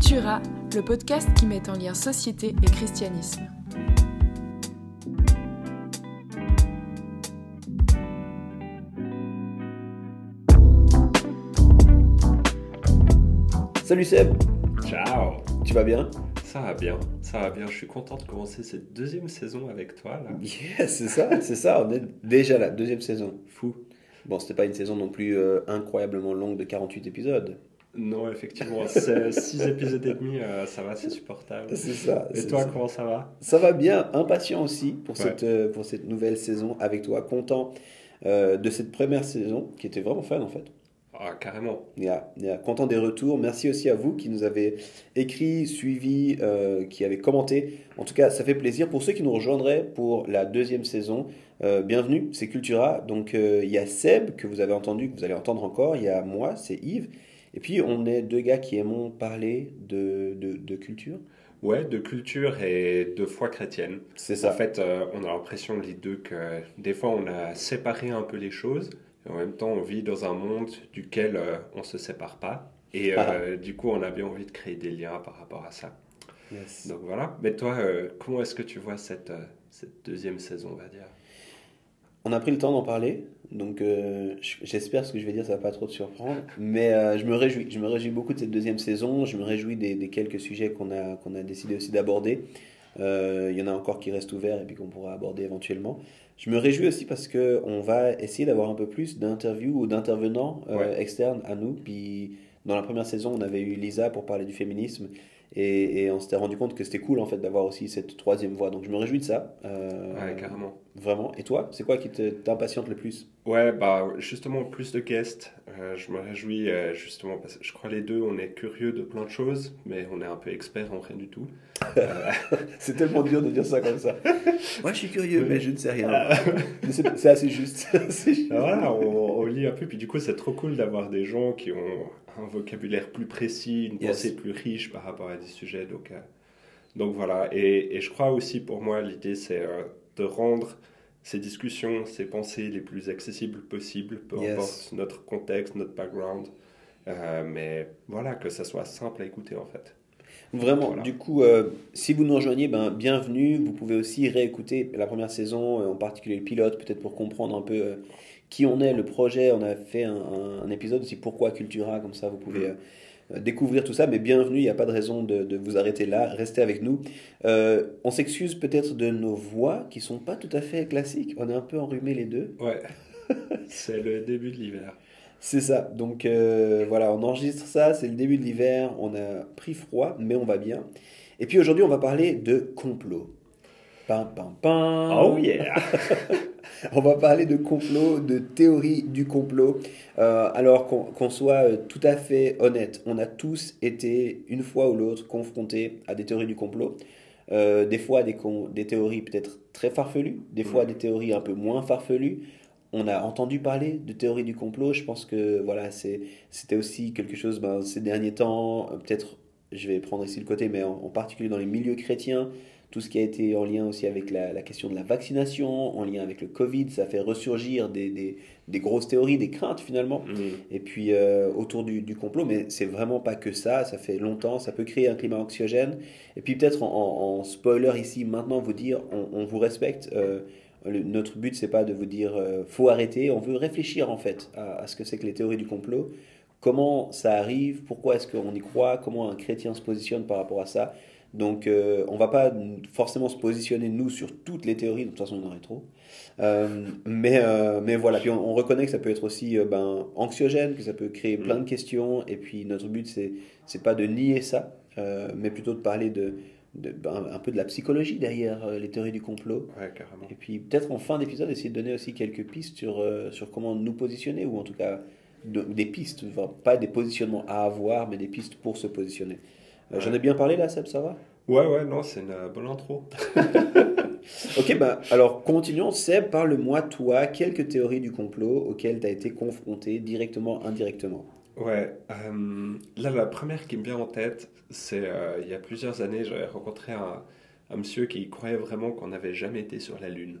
Cultura, le podcast qui met en lien société et christianisme. Salut Seb, Ciao tu vas bien? Ça va bien, ça va bien. Je suis content de commencer cette deuxième saison avec toi là. Yes, c'est ça, c'est ça, on est déjà là, deuxième saison. Fou. Bon, c'était pas une saison non plus euh, incroyablement longue de 48 épisodes. Non, effectivement, 6 épisodes et demi, euh, ça va, c'est supportable. C'est ça. Et toi, ça. comment ça va? Ça va bien, impatient aussi pour, Ouais. cette, euh, pour cette nouvelle saison avec toi, content euh, de cette première saison qui était vraiment fun en fait. Ah, carrément. Yeah, yeah. Content des retours. Merci aussi à vous qui nous avez écrit, suivi, euh, qui avez commenté. En tout cas, ça fait plaisir. Pour ceux qui nous rejoindraient pour la deuxième saison, euh, bienvenue, c'est Cultura. Donc, euh, il y a Seb, que vous avez entendu, que vous allez entendre encore. Il y a moi, c'est Yves. Et puis, on est deux gars qui aimons parler de, de, de culture. Ouais, de culture et de foi chrétienne. C'est En ça. fait, euh, on a l'impression, les deux, que des fois, on a séparé un peu les choses. Et en même temps, on vit dans un monde duquel euh, on ne se sépare pas. Et euh, du coup, on a bien envie de créer des liens par rapport à ça. Yes. Donc voilà. Mais toi, comment est-ce que tu vois cette, cette deuxième saison, on va dire? On a pris le temps d'en parler, donc euh, j'espère ce que je vais dire, ça va pas trop te surprendre, mais euh, je me réjouis, je me réjouis beaucoup de cette deuxième saison, je me réjouis des, des quelques sujets qu'on a, qu'on a décidé aussi d'aborder. Euh, Il y en a encore qui restent ouverts et puis qu'on pourra aborder éventuellement. Je me réjouis aussi parce que on va essayer d'avoir un peu plus d'interviews ou d'intervenants euh, Ouais. externes à nous. Puis dans la première saison, on avait eu Lisa pour parler du féminisme et, et on s'était rendu compte que c'était cool en fait d'avoir aussi cette troisième voix. Donc je me réjouis de ça. Euh, Ouais, carrément. Vraiment. Et toi, c'est quoi qui te- t'impatiente le plus? Ouais, bah justement, plus de guests. Euh, je me réjouis euh, justement parce que je crois les deux, on est curieux de plein de choses, mais on est un peu experts en rien du tout. Euh, C'est tellement dur de dire ça comme ça. Moi, je suis curieux, mais je ne sais rien. C'est assez juste. Voilà, on, on lit un peu, puis du coup, c'est trop cool d'avoir des gens qui ont un vocabulaire plus précis, une Yes. pensée plus riche par rapport à des sujets. Donc, euh, donc voilà, et, et je crois aussi pour moi, l'idée, c'est euh, de rendre ces discussions, ces pensées les plus accessibles possibles, peu Yes. importe notre contexte, notre background. Euh, mais voilà, que ça soit simple à écouter en fait. Vraiment. Voilà. Du coup, euh, si vous nous rejoignez, ben, bienvenue. Vous pouvez aussi réécouter la première saison, euh, en particulier le pilote, peut-être pour comprendre un peu qui on est, le projet. On a fait un, un- un épisode aussi pourquoi Cultura, comme ça vous pouvez euh, euh, découvrir tout ça. Mais bienvenue, il n'y a pas de raison de, de vous arrêter là. Restez avec nous. Euh, on s'excuse peut-être de nos voix qui sont pas tout à fait classiques. On est un peu enrhumés les deux. Ouais, c'est le début de l'hiver. C'est ça. Donc euh, voilà, on enregistre ça, c'est le début de l'hiver, on a pris froid, mais on va bien. Et puis aujourd'hui, on va parler de complot. Pam, pam, pam. Oh yeah On va parler de complot, de théorie du complot. Euh, alors qu'on soit euh, tout à fait honnête, on a tous été, une fois ou l'autre, confrontés à des théories du complot. Euh, des fois des, théories peut-être très farfelues, des fois Mm. des théories un peu moins farfelues. On a entendu parler de théories du complot. Je pense que voilà, c'était aussi quelque chose ben, ces derniers temps, peut-être, je vais prendre ici le côté, mais en, en particulier dans les milieux chrétiens, tout ce qui a été en lien aussi avec la, la question de la vaccination, en lien avec le Covid, ça fait ressurgir des, des- des grosses théories, des craintes finalement. Mm. Et puis euh, autour du, du complot, mais c'est vraiment pas que ça, ça fait longtemps, ça peut créer un climat anxiogène. Et puis peut-être en, en- en spoiler ici, maintenant vous dire, on, on vous respecte. euh, le- notre but c'est pas de vous dire euh, faut arrêter, on veut réfléchir en fait à, à ce que c'est que les théories du complot, comment ça arrive, pourquoi est-ce qu'on y croit, comment un chrétien se positionne par rapport à ça? Donc euh, on va pas forcément se positionner nous sur toutes les théories, de toute façon en aurait trop. Euh, mais, euh, mais voilà, puis on, on reconnaît que ça peut être aussi euh, ben, anxiogène, que ça peut créer plein de questions, et puis notre but c'est c'est pas de nier ça, mais plutôt de parler de, de- ben, un peu de la psychologie derrière les théories du complot. Ouais, carrément. Et puis peut-être en fin d'épisode essayer de donner aussi quelques pistes sur, sur comment nous positionner, ou en tout cas de- des pistes, enfin, pas des positionnements à avoir, mais des pistes pour se positionner. Euh, J'en ai bien parlé là, Seb, ça va? Ouais, ouais, non, c'est une euh, bonne intro. Ok, bah, alors continuons. Seb, parle-moi, toi, quelques théories du complot auxquelles tu as été confronté directement, indirectement. Ouais, euh, là, la première qui me vient en tête, c'est euh, il y a plusieurs années, j'avais rencontré un, un monsieur qui croyait vraiment qu'on n'avait jamais été sur la Lune.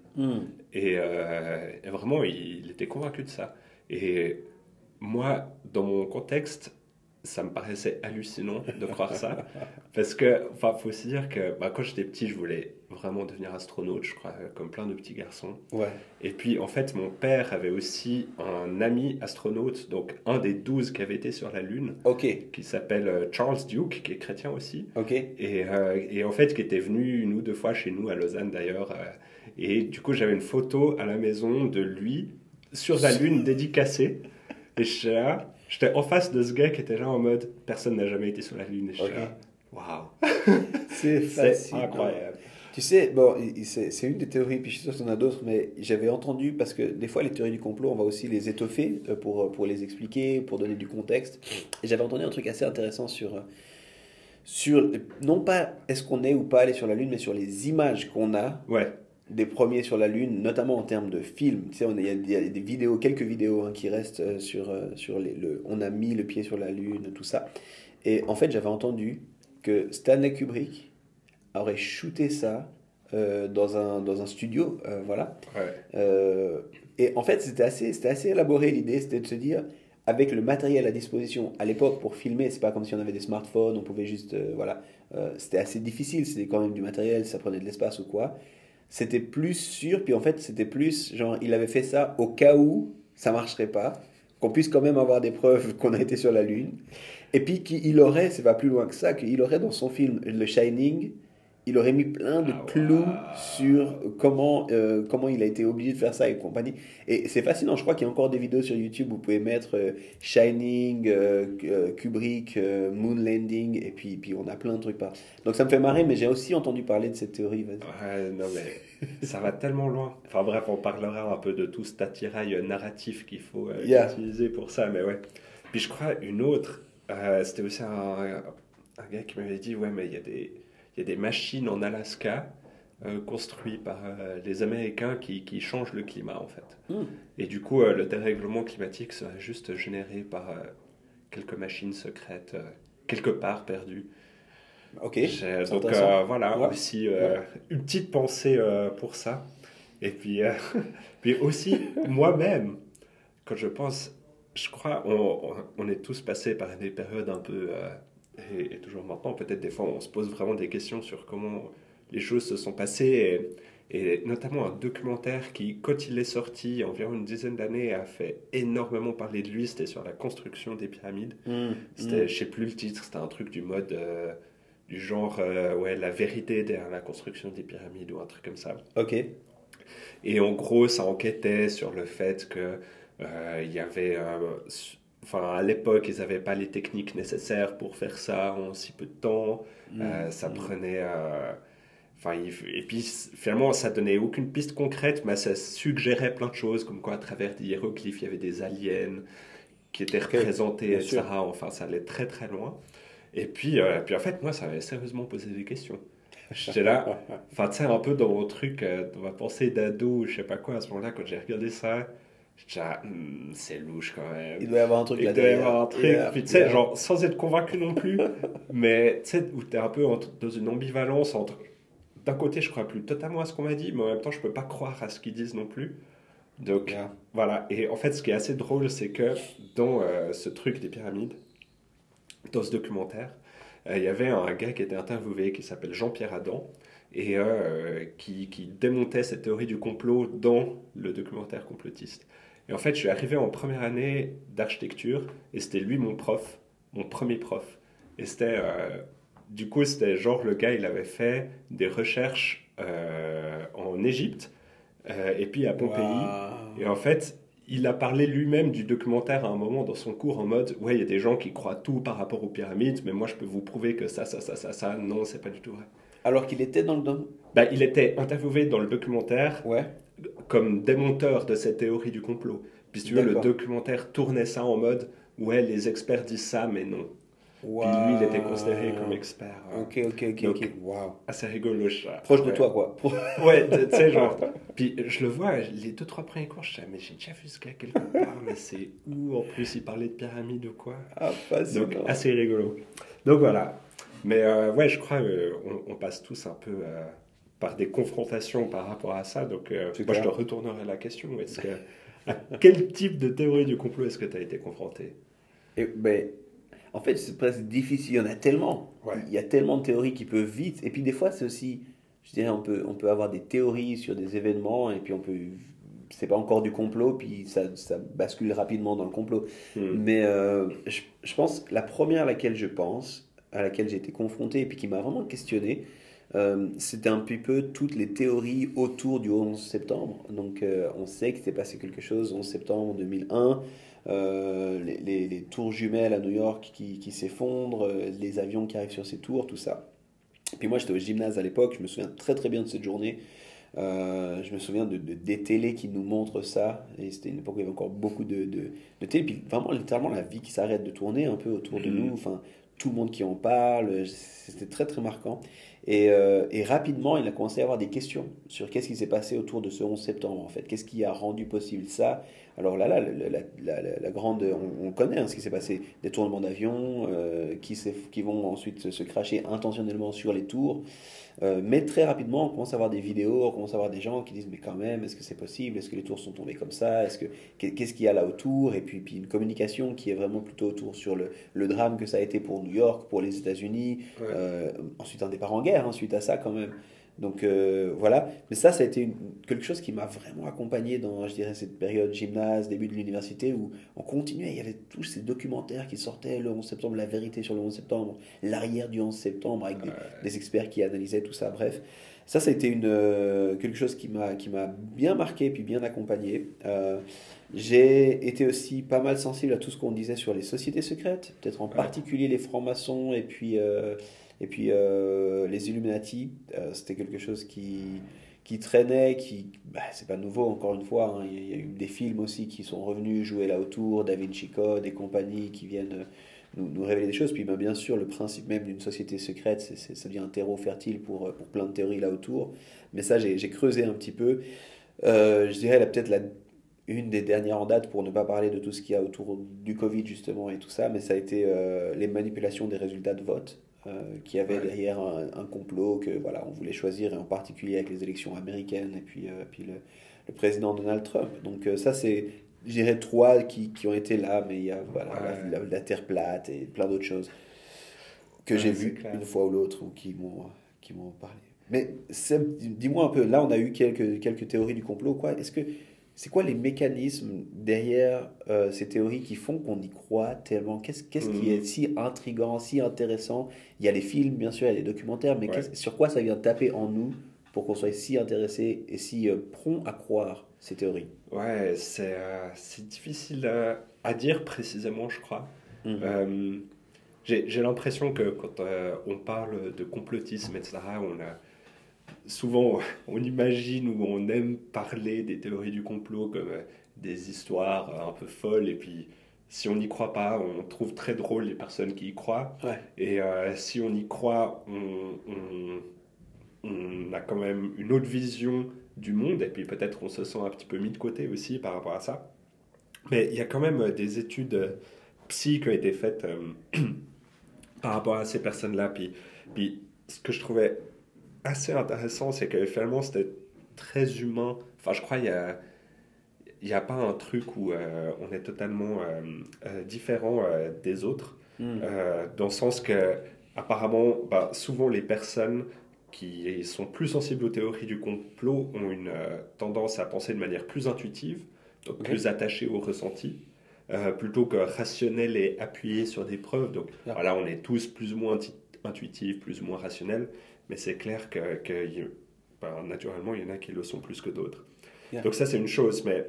Et, euh, et vraiment, il, il était convaincu de ça. Et moi, dans mon contexte, ça me paraissait hallucinant de croire ça. Parce que, enfin, faut aussi dire que bah, quand j'étais petit, je voulais vraiment devenir astronaute, je crois, comme plein de petits garçons. Ouais. Et puis, en fait, mon père avait aussi un ami astronaute, donc un des douze qui avait été sur la Lune, Ok. qui s'appelle euh, Charles Duke, qui est chrétien aussi. Ok. Et, euh, et en fait, qui était venu une ou deux fois chez nous à Lausanne d'ailleurs. euh, et du coup, j'avais une photo à la maison de lui sur la Lune dédicacée. Et j'étais là, j'étais en face de ce gars qui était là en mode personne n'a jamais été sur la Lune. Et waouh, C'est incroyable. Tu sais, bon, c'est une des théories, puis je suis sûr qu'il y en a d'autres, mais j'avais entendu, parce que des fois, les théories du complot, on va aussi les étoffer euh, pour, pour les expliquer, pour donner du contexte. Et j'avais entendu un truc assez intéressant sur, euh, sur non pas est-ce qu'on est ou pas allé sur la Lune, mais sur les images qu'on a Ouais, des premiers sur la Lune, notamment en termes de films. Tu sais, il y a, il y a des vidéos, quelques vidéos hein, qui restent euh, sur, euh, sur les, le, on a mis le pied sur la Lune, tout ça. Et en fait, j'avais entendu que Stanley Kubrick aurait shooté ça euh, dans, un, dans un studio, euh, voilà. ouais. Euh, et en fait, c'était assez, c'était assez élaboré l'idée, c'était de se dire, avec le matériel à disposition à l'époque pour filmer, c'est pas comme si on avait des smartphones, on pouvait juste, voilà, c'était assez difficile, c'était quand même du matériel, ça prenait de l'espace ou quoi. C'était plus sûr, puis en fait, c'était plus, genre, il avait fait ça au cas où ça marcherait pas, qu'on puisse quand même avoir des preuves qu'on a été sur la Lune. Et puis qu'il aurait, c'est pas plus loin que ça, qu'il aurait dans son film Le Shining, il aurait mis plein de Ah, clous sur comment, euh, comment il a été obligé de faire ça et compagnie. Et c'est fascinant, je crois qu'il y a encore des vidéos sur YouTube, vous pouvez mettre euh, Shining, euh, Kubrick, Moon Landing, et puis, puis on a plein de trucs par. Donc ça me fait marrer, mais j'ai aussi entendu parler de cette théorie. Ouais, non mais ça va tellement loin. Enfin bref, on parlera un peu de tout cet attirail narratif qu'il faut Yeah. utiliser pour ça, mais ouais. Puis je crois une autre, c'était aussi un, un gars qui m'avait dit, ouais mais il y a des, il y a des machines en Alaska euh, construites par euh, les Américains qui, qui changent le climat en fait. Hmm. Et du coup, euh, le dérèglement climatique serait juste généré par quelques machines secrètes quelque part perdues. Ok. Donc voilà, Ouais. aussi une petite pensée pour ça. Et puis, puis aussi moi-même, quand je pense, je crois, on, on- on est tous passés par des périodes un peu, euh, et, et toujours maintenant, peut-être des fois on se pose vraiment des questions sur comment les choses se sont passées. Et, et notamment un documentaire qui, quand il est sorti, environ une dizaine d'années, a fait énormément parler de lui, c'était sur la construction des pyramides. Hmm, C'était, hmm. je sais plus le titre, c'était un truc du mode, euh, du genre, euh, ouais, la vérité derrière la construction des pyramides ou un truc comme ça. Ok. Et en gros, ça enquêtait sur le fait que euh, il y avait, euh, enfin, à l'époque, ils n'avaient pas les techniques nécessaires pour faire ça en si peu de temps. Euh, ça Hmm. prenait. euh, Enfin, et puis finalement, ça donnait aucune piste concrète, mais ça suggérait plein de choses, comme quoi à travers des hiéroglyphes, il y avait des aliens qui étaient représentés, etc. Enfin, ça allait très très loin. Et puis, euh, puis en fait, moi, ça m'avait sérieusement posé des questions. J'étais là, enfin, tu sais, un peu dans mon truc, euh, dans ma pensée d'ado, je sais pas quoi, à ce moment-là, quand j'ai regardé ça, Hmm, c'est louche quand même. Il doit y avoir un truc Il là doit y avoir un truc, puis tu sais, genre, sans être convaincu non plus, mais tu sais, où t'es un peu entre- dans une ambivalence entre, d'un côté, je crois plus totalement à ce qu'on m'a dit, mais en même temps, je peux pas croire à ce qu'ils disent non plus. Donc, Yeah. voilà. Et en fait, ce qui est assez drôle, c'est que dans euh, ce truc des pyramides, dans ce documentaire, euh, il y avait un gars qui était interviewé qui s'appelle Jean-Pierre Adam et euh, qui, qui démontait cette théorie du complot dans le documentaire complotiste. Et en fait, je suis arrivé en première année d'architecture et c'était lui mon prof, mon premier prof. Et c'était, euh, du coup, c'était genre le gars, il avait fait des recherches euh, en Égypte euh, et puis à Pompéi. Et en fait, il a parlé lui-même du documentaire à un moment dans son cours en mode Ouais, il y a des gens qui croient tout par rapport aux pyramides, mais moi je peux vous prouver que ça, ça, ça, ça, ça, non, c'est pas du tout vrai. Alors qu'il était dans le dôme. Bah, il était interviewé dans le documentaire Ouais. Comme démonteur de cette théorie du complot. Puis tu veux, le documentaire tournait ça en mode Ouais, les experts disent ça, mais non. Puis lui, il était considéré comme expert. euh, Ok, ok, ok, Donc. Waouh. Assez rigolo. ça. Proche de toi, quoi. Pro- Ouais, tu sais, genre. Puis je le vois, les deux, trois premiers cours, je sais, mais j'ai déjà vu ce gars quelque part, mais c'est où en plus il parlait de pyramide ou quoi? Ah, fascinant. Donc assez rigolo. Donc voilà. Mais euh, ouais, je crois euh, on, on passe tous un peu euh, par des confrontations par rapport à ça. Donc euh, moi, je te retournerai la question. Est-ce que, à quel type de théorie du complot est-ce que tu as été confronté? Et, ben, En fait, c'est presque difficile. Il y en a tellement. Il y a tellement de théories qui peuvent vite. Et puis des fois, c'est aussi, je dirais, on peut, on peut avoir des théories sur des événements et puis on peut c'est pas encore du complot, puis ça, ça, bascule rapidement dans le complot. Hmm. Mais euh, je, je, pense, la première à laquelle je pense, à laquelle j'ai été confronté et puis qui m'a vraiment questionné, euh, c'était un petit peu toutes les théories autour du 11 septembre. Donc euh, on sait qu'il s'est passé quelque chose 11 septembre 2001. Les, les, les, tours jumelles à New York qui, qui s'effondrent, les avions qui arrivent sur ces tours, tout ça. Puis moi j'étais au gymnase à l'époque, je me souviens très très bien de cette journée. Euh, je me souviens de, des télés qui nous montrent ça. Et c'était une époque où il y avait encore beaucoup de, de, de télé. Puis vraiment, littéralement, la vie qui s'arrête de tourner un peu autour de mm-hmm. nous. Enfin, tout le monde qui en parle. C'était très, très marquant. Et, euh, et, rapidement, il a commencé à avoir des questions sur qu'est-ce qui s'est passé autour de ce 11 septembre, en fait. Qu'est-ce qui a rendu possible ça? Alors là, là, la, grande, on, connaît hein, ce qui s'est passé. Des tournements d'avions euh, qui vont ensuite se cracher intentionnellement sur les tours. Euh, mais très rapidement, on commence à avoir des vidéos, on commence à avoir des gens qui disent mais quand même, est-ce que c'est possible? Est-ce que les tours sont tombées comme ça? Est-ce que qu'est-ce qu'il y a là autour? Et puis, puis une communication qui est vraiment plutôt autour sur le, le drame que ça a été pour New York, pour les États-Unis. Euh, ensuite un départ en guerre, ensuite hein, à ça quand même. Donc euh, voilà, mais ça, ça a été quelque chose qui m'a vraiment accompagné dans, je dirais, cette période gymnase, début de l'université, où on continuait, il y avait tous ces documentaires qui sortaient le 11 septembre, la vérité sur le 11 septembre, l'arrière du 11 septembre, avec des, experts qui analysaient tout ça, bref. Ça, ça a été une, euh, quelque chose qui m'a, bien marqué, puis bien accompagné. Euh, j'ai été aussi pas mal sensible à tout ce qu'on disait sur les sociétés secrètes, peut-être en particulier les francs-maçons, et puis... Et puis euh, les Illuminati, euh, c'était quelque chose qui, qui traînait, qui, bah, c'est pas nouveau encore une fois, hein. il y a eu des films aussi qui sont revenus jouer là autour, Da Vinci Code et compagnie qui viennent nous, nous révéler des choses. Puis bah, bien sûr, le principe même d'une société secrète, c'est, ça devient un terreau fertile pour, plein de théories là autour. Mais ça, j'ai, creusé un petit peu. Euh, je dirais là, peut-être la, une des dernières en date pour ne pas parler de tout ce qu'il y a autour du Covid justement et tout ça, mais ça a été les manipulations des résultats de vote. Euh, qui avait derrière un, complot que voilà on voulait choisir et en particulier avec les élections américaines et puis euh, puis le, le, président Donald Trump. Donc euh, ça c'est je dirais trois qui, qui, ont été là mais il y a voilà la, terre plate et plein d'autres choses que j'ai vues une fois ou l'autre ou qui m'ont qui m'ont parlé. Mais dis-moi un peu là on a eu quelques quelques théories du complot quoi. Est-ce que c'est quoi les mécanismes derrière euh, ces théories qui font qu'on y croit tellement? Qu'est-ce qui est mm. si intrigant, si intéressant? Il y a les films, bien sûr, il y a les documentaires, mais sur quoi ça vient taper en nous pour qu'on soit si intéressé et si euh, prompt à croire ces théories? Ouais, c'est euh, difficile à dire précisément, je crois. Mm. J'ai l'impression que quand on parle de complotisme, etc., on a souvent on imagine ou on aime parler des théories du complot comme euh, des histoires euh, un peu folles et puis si on n'y croit pas, on trouve très drôle les personnes qui y croient. Et euh, si on y croit, on, on, a quand même une autre vision du monde et puis peut-être on se sent un petit peu mis de côté aussi par rapport à ça. Mais il y a quand même des études psy qui ont été faites par rapport à ces personnes-là. Puis, puis ce que je trouvais assez intéressant, c'est que finalement, c'était très humain. Enfin, je crois qu'il y a il n'y a pas un truc où euh, on est totalement euh, euh, différent des autres, hmm. dans le sens que, apparemment, bah, souvent les personnes qui sont plus sensibles aux théories du complot ont une tendance à penser de manière plus intuitive, donc plus attachée au ressenti, plutôt que rationnelle et appuyée sur des preuves. Donc voilà, on est tous plus ou moins intuitifs, plus ou moins rationnels. Mais c'est clair que, ben, naturellement, il y en a qui le sont plus que d'autres. Donc ça, c'est une chose. Mais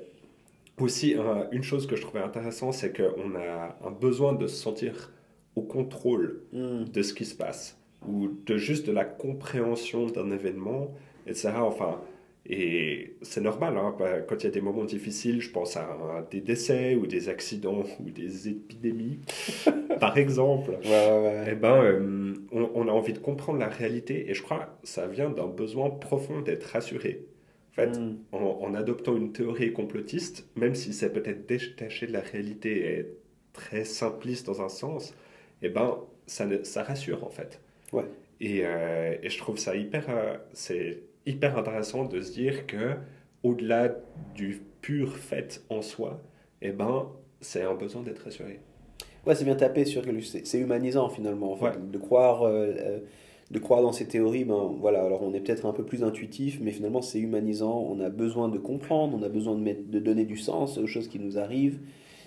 aussi, une chose que je trouvais intéressante, c'est qu'on a un besoin de se sentir au contrôle hmm. de ce qui se passe, ou de juste de la compréhension d'un événement, etc. Enfin, et c'est normal, hein, bah, quand il y a des moments difficiles, je pense à, des décès ou des accidents ou des épidémies, par exemple. Ouais, eh ben, euh, on, a envie de comprendre la réalité et je crois que ça vient d'un besoin profond d'être rassuré. En fait, hmm. en, adoptant une théorie complotiste, même si c'est peut-être détaché de la réalité et très simpliste dans un sens, eh ben, ça, ça rassure en fait. Et, euh, et je trouve ça hyper... Euh, c'est hyper intéressant de se dire que au-delà du pur fait en soi, eh ben, c'est un besoin d'être rassuré. Ouais, c'est bien tapé sur c'est humanisant finalement, en fait, de croire. Euh, de croire dans ces théories, ben voilà, alors on est peut-être un peu plus intuitif, mais finalement c'est humanisant, on a besoin de comprendre, on a besoin de, mettre, de donner du sens aux choses qui nous arrivent,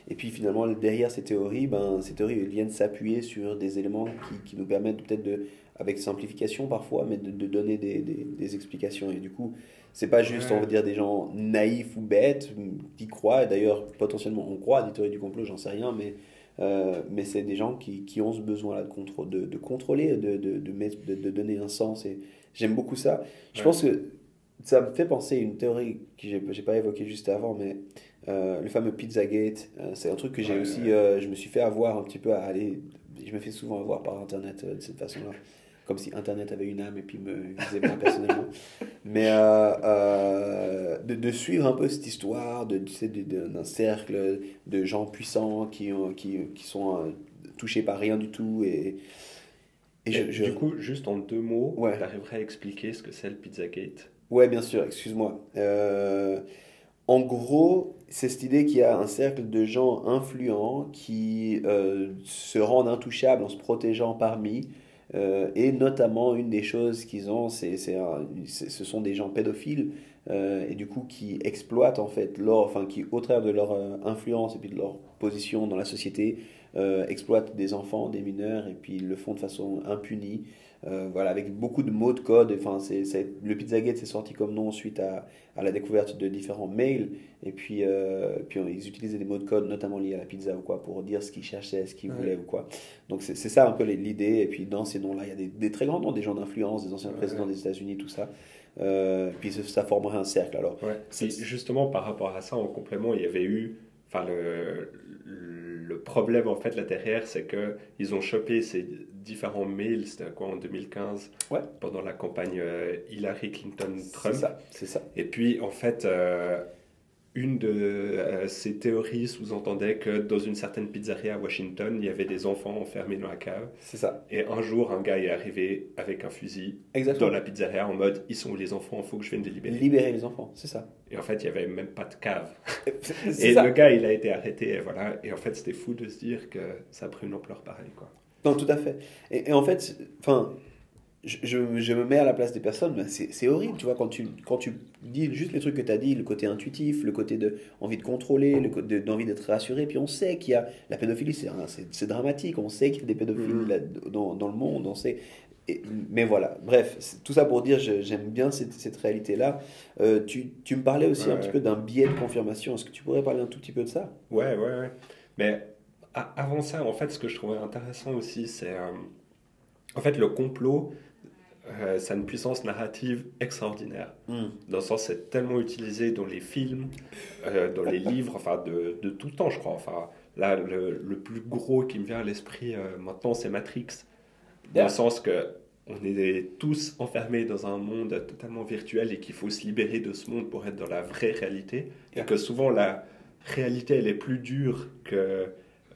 et puis finalement derrière ces théories, ben, ces théories viennent s'appuyer sur des éléments qui, qui nous permettent peut-être de, avec simplification parfois, mais de, de donner des, des, des, explications, et du coup c'est pas juste, on va dire, des gens naïfs ou bêtes qui croient, d'ailleurs potentiellement on croit à des théories du complot, j'en sais rien, mais euh, mais c'est des gens qui, qui, ont ce besoin-là de, de, de, contrôler, de, de, de, donner un sens. Et j'aime beaucoup ça. Je pense que ça me fait penser à une théorie que je n'ai pas évoquée juste avant, mais euh, le fameux Pizzagate, euh, c'est un truc que j'ai aussi, je me suis fait avoir un petit peu à aller, je me fais souvent avoir par Internet de cette façon-là comme si Internet avait une âme et puis me visait moi personnellement. Mais euh, euh, de, de, suivre un peu cette histoire de, d'un cercle de gens puissants qui, qui, qui sont euh, touchés par rien du tout. Et, et, je, du coup, juste en deux mots, ouais. tu arriverais à expliquer ce que c'est le Pizzagate? Ouais, bien sûr, excuse-moi. en gros, c'est cette idée qu'il y a un cercle de gens influents qui se rendent intouchables en se protégeant parmi euh, et notamment, une des choses qu'ils ont, c'est, ce sont des gens pédophiles euh, et du coup qui exploitent en fait leur, enfin qui au travers de leur euh, influence et puis de leur position dans la société, exploitent des enfants, des mineurs et puis ils le font de façon impunie. Euh, voilà, avec beaucoup de mots de code. Enfin, c'est, c'est, le Pizzagate s'est sorti comme nom suite à, à, la découverte de différents mails. Et puis, euh, puis ils utilisaient des mots de code, notamment liés à la pizza ou quoi, pour dire ce qu'ils cherchaient, ce qu'ils voulaient ou quoi. Donc c'est, c'est ça un peu l'idée. Et puis dans ces noms-là, il y a des, des, très grands noms, des gens d'influence, des anciens présidents des États-Unis, tout ça. Euh, puis ça formerait un cercle. Alors, c'est... justement par rapport à ça, en complément, il y avait eu, enfin le, le problème en fait là derrière, c'est que ils ont chopé ces différents mails, c'était quoi en 2015, ouais. pendant la campagne euh, Hillary Clinton-Trump. C'est ça, c'est ça. Et puis en fait, euh, une de euh, ces théories sous-entendait que dans une certaine pizzeria à Washington, il y avait des enfants enfermés dans la cave. C'est ça. Et un jour, un gars est arrivé avec un fusil dans la pizzeria en mode Ils sont où les enfants Il faut que je vienne les libérer. Libérer les enfants, c'est ça. Et en fait, il n'y avait même pas de cave. et le gars, il a été arrêté. Et, voilà. et en fait, c'était fou de se dire que ça a pris une ampleur pareille. Quoi. Non, tout à fait. Et, et en fait, enfin je, je, me mets à la place des personnes, c'est horrible, tu vois, quand tu, quand tu dis juste les trucs que tu as dit, le côté intuitif, le côté de envie de contrôler, le côté d'envie d'être rassuré, puis on sait qu'il y a la pédophilie, c'est dramatique, on sait qu'il y a des pédophiles mm. dans, dans, le monde, on sait. mais voilà, bref, tout ça pour dire, j'aime bien cette, cette réalité-là. Euh, tu, tu, me parlais aussi un petit peu d'un biais de confirmation, est-ce que tu pourrais parler un tout petit peu de ça? Ouais, ouais, ouais. Mais avant ça, en fait, ce que je trouvais intéressant aussi, c'est... Euh, en fait, le complot, euh, ça a une puissance narrative extraordinaire. Hmm. Dans le sens, c'est tellement utilisé dans les films, euh, dans les livres, enfin de, de, tout le temps, je crois. Enfin, là, le, le plus gros qui me vient à l'esprit euh, maintenant, c'est Matrix. Dans le sens que on est tous enfermés dans un monde totalement virtuel et qu'il faut se libérer de ce monde pour être dans la vraie réalité. Et que souvent, la réalité, elle est plus dure que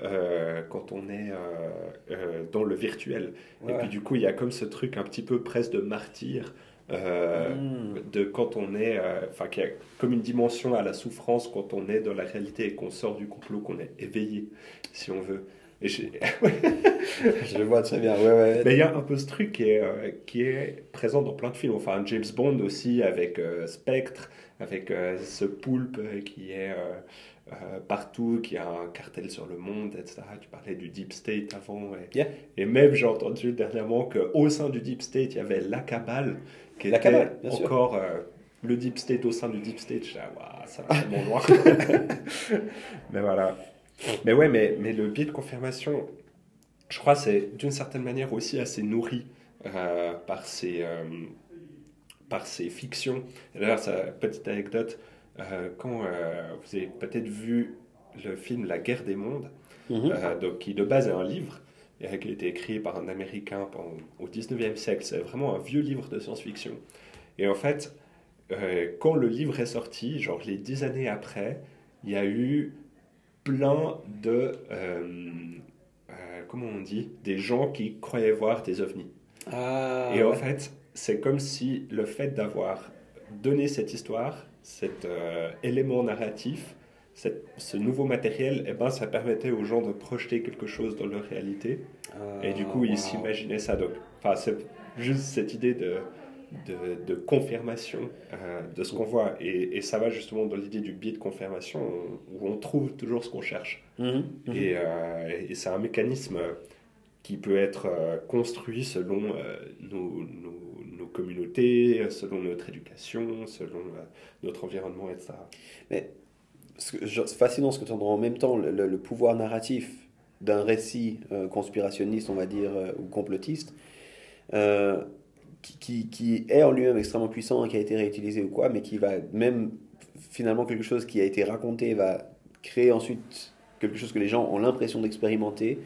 euh, quand on est euh, euh, dans le virtuel. Et puis du coup, il y a comme ce truc un petit peu presque de martyr. Hmm. de quand on est, enfin, qu'il y a comme une dimension à la souffrance quand on est dans la réalité et qu'on sort du complot, qu'on est éveillé, si on veut. Et je... je le vois très bien, ouais, ouais. Mais il y a un peu ce truc qui est, qui est présent dans plein de films. Enfin, James Bond aussi, avec Spectre, avec ce poulpe qui est euh, partout, qu'il y a un cartel sur le monde, etc. Tu parlais du Deep State avant. Et, et même, j'ai entendu dernièrement qu'au sein du Deep State, il y avait la cabale, qui la était encore euh, le Deep State au sein du Deep State. Je ça va loin. mais voilà. Mais ouais, mais, mais le biais de confirmation, je crois, c'est d'une certaine manière aussi assez nourri euh, par, ces, par ces fictions. D'ailleurs, petite anecdote, quand euh, vous avez peut-être vu le film La guerre des mondes, mhm. euh, donc, qui de base est un livre, qui a été écrit par un Américain au 19e siècle. C'est vraiment un vieux livre de science-fiction. Et en fait, quand le livre est sorti, genre les dix années après, il y a eu plein de... comment on dit Des gens qui croyaient voir des ovnis. Ah, et en fait, c'est comme si le fait d'avoir donné cette histoire cet euh, élément narratif, ce nouveau matériel, eh ben, ça permettait aux gens de projeter quelque chose dans leur réalité. et du coup, ils s'imaginaient ça. Donc, c'est juste cette idée de, de, confirmation euh, de ce qu'on voit. Et, ça va justement dans l'idée du biais de confirmation, où on trouve toujours ce qu'on cherche. Mhm, mhm. Euh, et, c'est un mécanisme qui peut être construit selon nos, nos, selon notre éducation, selon notre environnement, etc. Mais c'est fascinant ce que tu entends. En même temps, le, pouvoir narratif d'un récit conspirationniste, on va dire, ou complotiste, qui, qui, est en lui-même extrêmement puissant, qui a été réutilisé ou quoi, mais qui va même finalement quelque chose qui a été raconté va créer ensuite quelque chose que les gens ont l'impression d'expérimenter.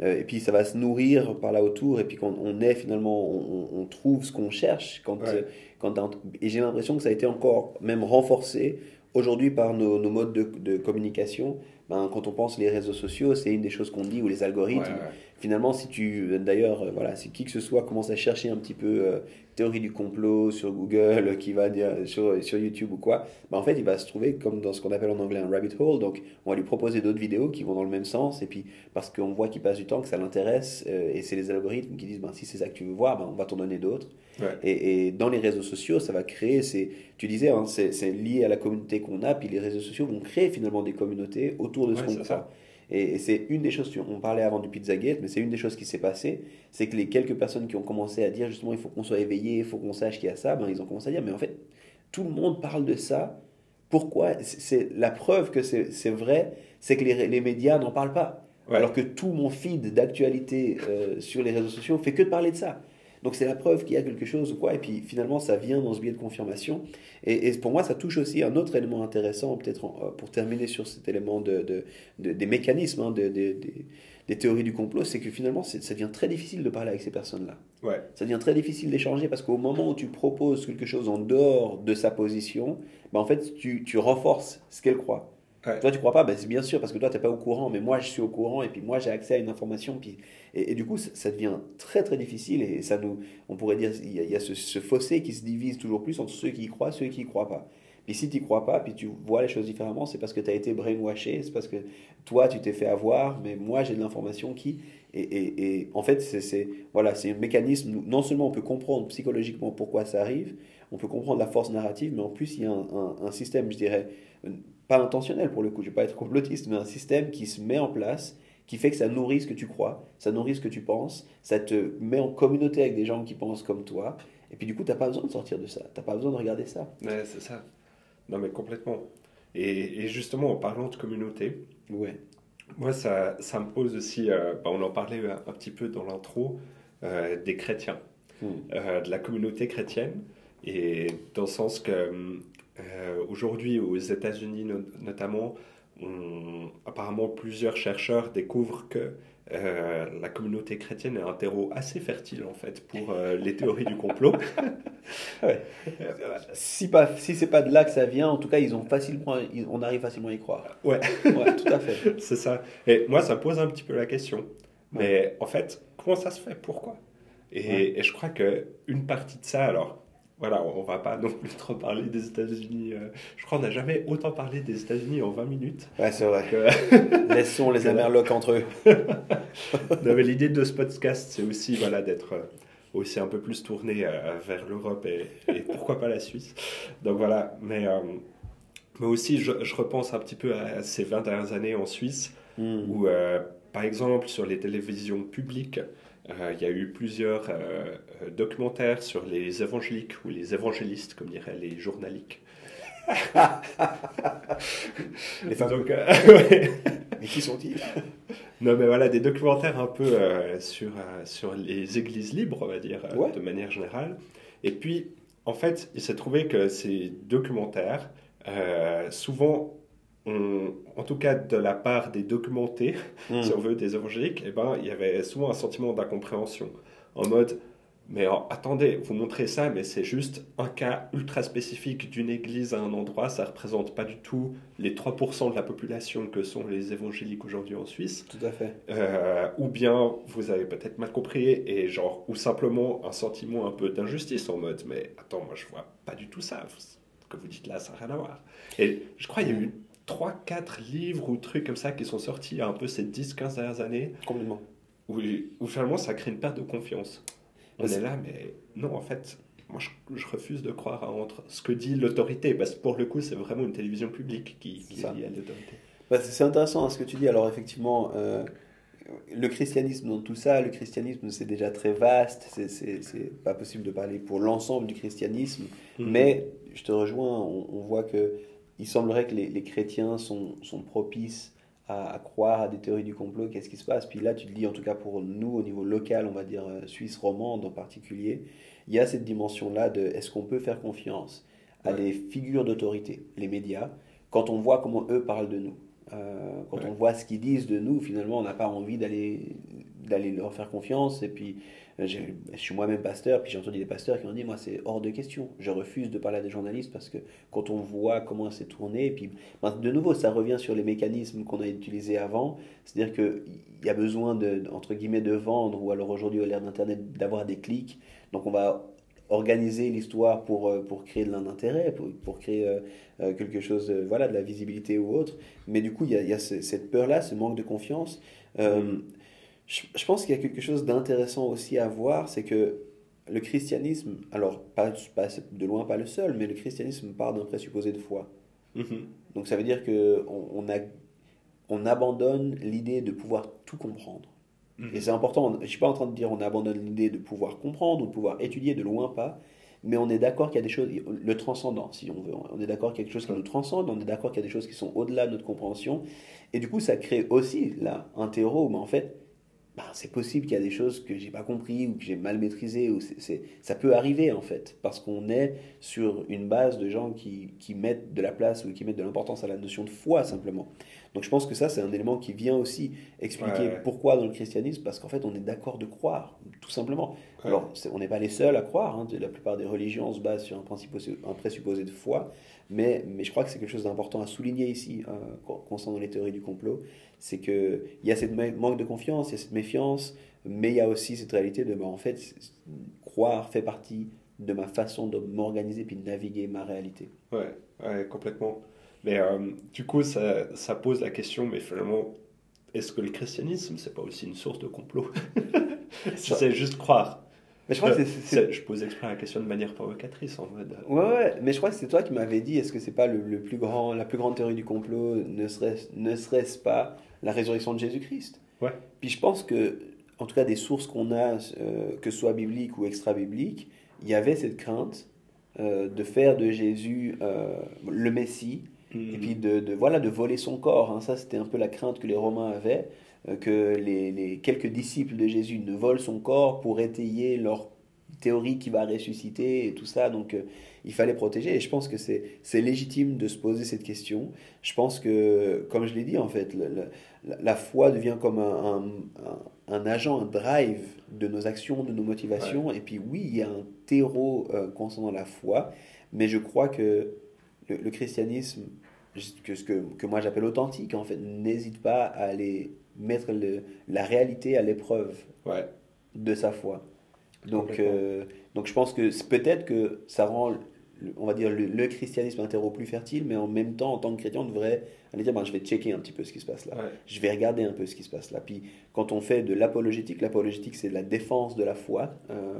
Euh, et puis ça va se nourrir par là autour, et puis quand on est finalement, on, trouve ce qu'on cherche. Quand, euh, quand et j'ai l'impression que ça a été encore même renforcé aujourd'hui par nos, nos modes de, de communication. Ben, quand on pense les réseaux sociaux, c'est une des choses qu'on dit, ou les algorithmes finalement, si tu, d'ailleurs, euh, voilà, si qui que ce soit commence à chercher un petit peu euh, théorie du complot sur Google, qui va dire sur, sur YouTube ou quoi, bah en fait, il va se trouver comme dans ce qu'on appelle en anglais un rabbit hole. Donc, on va lui proposer d'autres vidéos qui vont dans le même sens, et puis parce qu'on voit qu'il passe du temps, que ça l'intéresse, euh, et c'est les algorithmes qui disent, ben, si c'est ça que tu veux voir, ben, on va t'en donner d'autres. Et, et, dans les réseaux sociaux, ça va créer, c'est, tu disais, hein, c'est lié à la communauté qu'on a, puis les réseaux sociaux vont créer finalement des communautés autour de ce qu'on croit. Et, c'est une des choses, on parlait avant du Pizzagate, mais c'est une des choses qui s'est passée, c'est que les quelques personnes qui ont commencé à dire justement il faut qu'on soit éveillé, il faut qu'on sache qu'il y a ça, ben, ils ont commencé à dire mais en fait tout le monde parle de ça, pourquoi? C'est la preuve que c'est vrai, c'est que les, les médias n'en parlent pas. Alors que tout mon feed d'actualité euh, sur les réseaux sociaux fait que de parler de ça. Donc c'est la preuve qu'il y a quelque chose ou quoi. Et puis finalement, ça vient dans ce biais de confirmation. Et, pour moi, ça touche aussi un autre élément intéressant, peut-être euh, pour terminer sur cet élément de, des mécanismes, hein, des théories du complot, c'est que finalement, ça devient très difficile de parler avec ces personnes-là. Ouais. Ça devient très difficile d'échanger parce qu'au moment où tu proposes quelque chose en dehors de sa position, ben en fait, tu, tu renforces ce qu'elle croit. Toi, tu crois pas? Ben, bien sûr parce que toi, tu n'es pas au courant, mais moi, je suis au courant et puis moi, j'ai accès à une information. Puis, et, du coup, ça, devient très, très difficile et ça nous, on pourrait dire, il y a, ce, fossé qui se divise toujours plus entre ceux qui y croient et ceux qui y croient pas. Puis si tu n'y crois pas, puis tu vois les choses différemment, c'est parce que tu as été brainwashé, c'est parce que toi, tu t'es fait avoir, mais moi, j'ai de l'information qui... Et, et, en fait, c'est voilà, un mécanisme, non seulement on peut comprendre psychologiquement pourquoi ça arrive, on peut comprendre la force narrative, mais en plus, il y a un système, je dirais, pas intentionnel pour le coup, je ne vais pas être complotiste, mais un système qui se met en place, qui fait que ça nourrit ce que tu crois, ça nourrit ce que tu penses, ça te met en communauté avec des gens qui pensent comme toi, et puis du coup, tu n'as pas besoin de sortir de ça, tu n'as pas besoin de regarder ça. Ouais, c'est ça. Non, mais complètement. Et, justement, en parlant de communauté, ouais. moi, ça, ça me pose aussi, euh, bah, on en parlait un, petit peu dans l'intro, euh, des chrétiens, hmm. euh, de la communauté chrétienne, et dans le sens que euh, aujourd'hui, aux États-Unis notamment, apparemment plusieurs chercheurs découvrent que euh, la communauté chrétienne est un terreau assez fertile en fait pour euh, les théories du complot. si pas, si c'est pas de là que ça vient, en tout cas, ils ont facilement, on arrive facilement à y croire. Ouais, ouais tout à fait. c'est ça. Et moi, ça pose un petit peu la question. Mais en fait, comment ça se fait? Pourquoi? Et, et, je crois que une partie de ça, alors voilà, on va pas non plus trop parler des États-Unis. Euh, je crois qu'on n'a jamais autant parlé des États-Unis en 20 minutes. Ouais, c'est vrai. Laissons les Amerlocs entre eux. L'idée de ce podcast, c'est aussi voilà, d'être euh, aussi un peu plus tourné euh, vers l'Europe et, pourquoi pas la Suisse. Donc voilà, mais, mais aussi je, repense un petit peu à ces 20 dernières années en Suisse, hmm. où par exemple sur les télévisions publiques, euh, il y a eu plusieurs euh, euh, documentaires sur les évangéliques ou les évangélistes, comme diraient les journaliques. les femmes. Mais qui sont-ils? Non, mais voilà, des documentaires un peu sur, sur les églises libres, on va dire, de manière générale. Et puis, en fait, il s'est trouvé que ces documentaires, souvent, en tout cas de la part des documentés, hmm. si on veut, des évangéliques, eh ben, il y avait souvent un sentiment d'incompréhension. En mode, mais attendez, vous montrez ça, mais c'est juste un cas ultra spécifique d'une église à un endroit, ça ne représente pas du tout les 3% de la population que sont les évangéliques aujourd'hui en Suisse. Tout à fait. Euh, ou bien vous avez peut-être mal compris, et genre, ou simplement un sentiment un peu d'injustice en mode, mais attends, moi je vois pas du tout ça. Que vous dites là, ça n'a rien à voir. Et je crois qu'il y a eu 3-4 livres ou trucs comme ça qui sont sortis il y a un peu ces 10-15 dernières années. Complètement. Où, où, finalement ça crée une perte de confiance. On est là, mais non, en fait, moi je, refuse de croire entre ce que dit l'autorité, parce que pour le coup, c'est vraiment une télévision publique qui, qui dit à l'autorité. Bah, c'est intéressant hein, ce que tu dis. Alors, effectivement, euh, le christianisme dans tout ça, le christianisme c'est déjà très vaste, c'est pas possible de parler pour l'ensemble du christianisme, mhm. mais je te rejoins, on, voit que il semblerait que les, chrétiens sont, sont propices à, croire à des théories du complot, qu'est-ce qui se passe? Puis là, tu te dis, en tout cas pour nous, au niveau local, on va dire euh, suisse romande en particulier, il y a cette dimension-là de est-ce qu'on peut faire confiance à des figures d'autorité, les médias, quand on voit comment eux parlent de nous? Euh, quand on voit ce qu'ils disent de nous, finalement, on n'a pas envie d'aller d'aller leur faire confiance. Et puis, euh, je suis moi-même pasteur, puis j'ai entendu des pasteurs qui ont dit, moi, c'est hors de question. Je refuse de parler à des journalistes parce que quand on voit comment c'est tourné, et puis, ben, de nouveau, ça revient sur les mécanismes qu'on a utilisés avant. C'est-à-dire qu'il y a besoin, de, entre guillemets, de vendre, ou alors aujourd'hui, à l'ère d'Internet, d'avoir des clics. Donc, on va organiser l'histoire pour, euh, pour créer de l'intérêt, pour, créer euh, quelque chose, voilà, de la visibilité ou autre. Mais du coup, il y a, y a cette peur-là, ce manque de confiance. Je, pense qu'il y a quelque chose d'intéressant aussi à voir, c'est que le christianisme, alors pas, pas, de loin pas le seul, mais le christianisme part d'un présupposé de foi. Mm-hmm. Donc ça veut dire qu'on on, on abandonne l'idée de pouvoir tout comprendre. Mhm. Et c'est important, je ne suis pas en train de dire on abandonne l'idée de pouvoir comprendre ou de pouvoir étudier, de loin pas, mais on est d'accord qu'il y a des choses, le transcendant si on veut, on est d'accord qu'il y a quelque chose qui nous transcende, on est d'accord qu'il y a des choses qui sont au-delà de notre compréhension, et du coup ça crée aussi là un terreau, mais en fait bah, c'est possible qu'il y a des choses que j'ai pas compris ou que j'ai mal maîtrisées. Ou ça peut arriver en fait, parce qu'on est sur une base de gens qui, mettent de la place ou qui mettent de l'importance à la notion de foi simplement. Donc je pense que ça, c'est un élément qui vient aussi expliquer pourquoi dans le christianisme, parce qu'en fait, on est d'accord de croire, tout simplement. Alors, on n'est pas les seuls à croire, hein. la plupart des religions se basent sur un, principe, un présupposé de foi, mais, mais je crois que c'est quelque chose d'important à souligner ici, euh, concernant les théories du complot, c'est qu'il y a cette manque de confiance, il y a cette méfiance, mais il y a aussi cette réalité de, bah, en fait, croire fait partie de ma façon de m'organiser puis de naviguer ma réalité. Ouais, ouais complètement. Mais euh, du coup, ça, ça, pose la question, mais finalement, est-ce que le christianisme, c'est pas aussi une source de complot? Si c'est juste croire. Mais je, crois que c'est, je pose exprès la question de manière provocatrice en mode. Euh, ouais, ouais, mais je crois que c'est toi qui m'avais dit est-ce que c'est pas le, le, plus grand, la plus grande théorie du complot, ne serait-ce, ne serait-ce pas la résurrection de Jésus-Christ? Ouais. Puis je pense que, en tout cas, des sources qu'on a, euh, que ce soit bibliques ou extra-bibliques, il y avait cette crainte de faire de Jésus le Messie et mm. puis de, de, voilà, de voler son corps. Hein. Ça, c'était un peu la crainte que les Romains avaient, euh, que les, les, quelques disciples de Jésus ne volent son corps pour étayer leur théorie qui va ressusciter et tout ça. Donc, euh, il fallait protéger. Et je pense que c'est légitime de se poser cette question. Je pense que, comme je l'ai dit, en fait, la, foi devient comme un, un, un, agent, un drive de nos actions, de nos motivations. Et puis, oui, il y a un terreau euh, concernant la foi, mais je crois que le, christianisme, que, ce que, que moi j'appelle authentique, en fait, n'hésite pas à aller mettre le, la réalité à l'épreuve de sa foi. Donc, euh, donc je pense que peut-être que ça rend, on va dire, le, christianisme un terreau plus fertile, mais en même temps, en tant que chrétien, on devrait aller dire, ben, je vais checker un petit peu ce qui se passe là. Je vais regarder un peu ce qui se passe là. Puis quand on fait de l'apologétique, l'apologétique c'est la défense de la foi. Euh,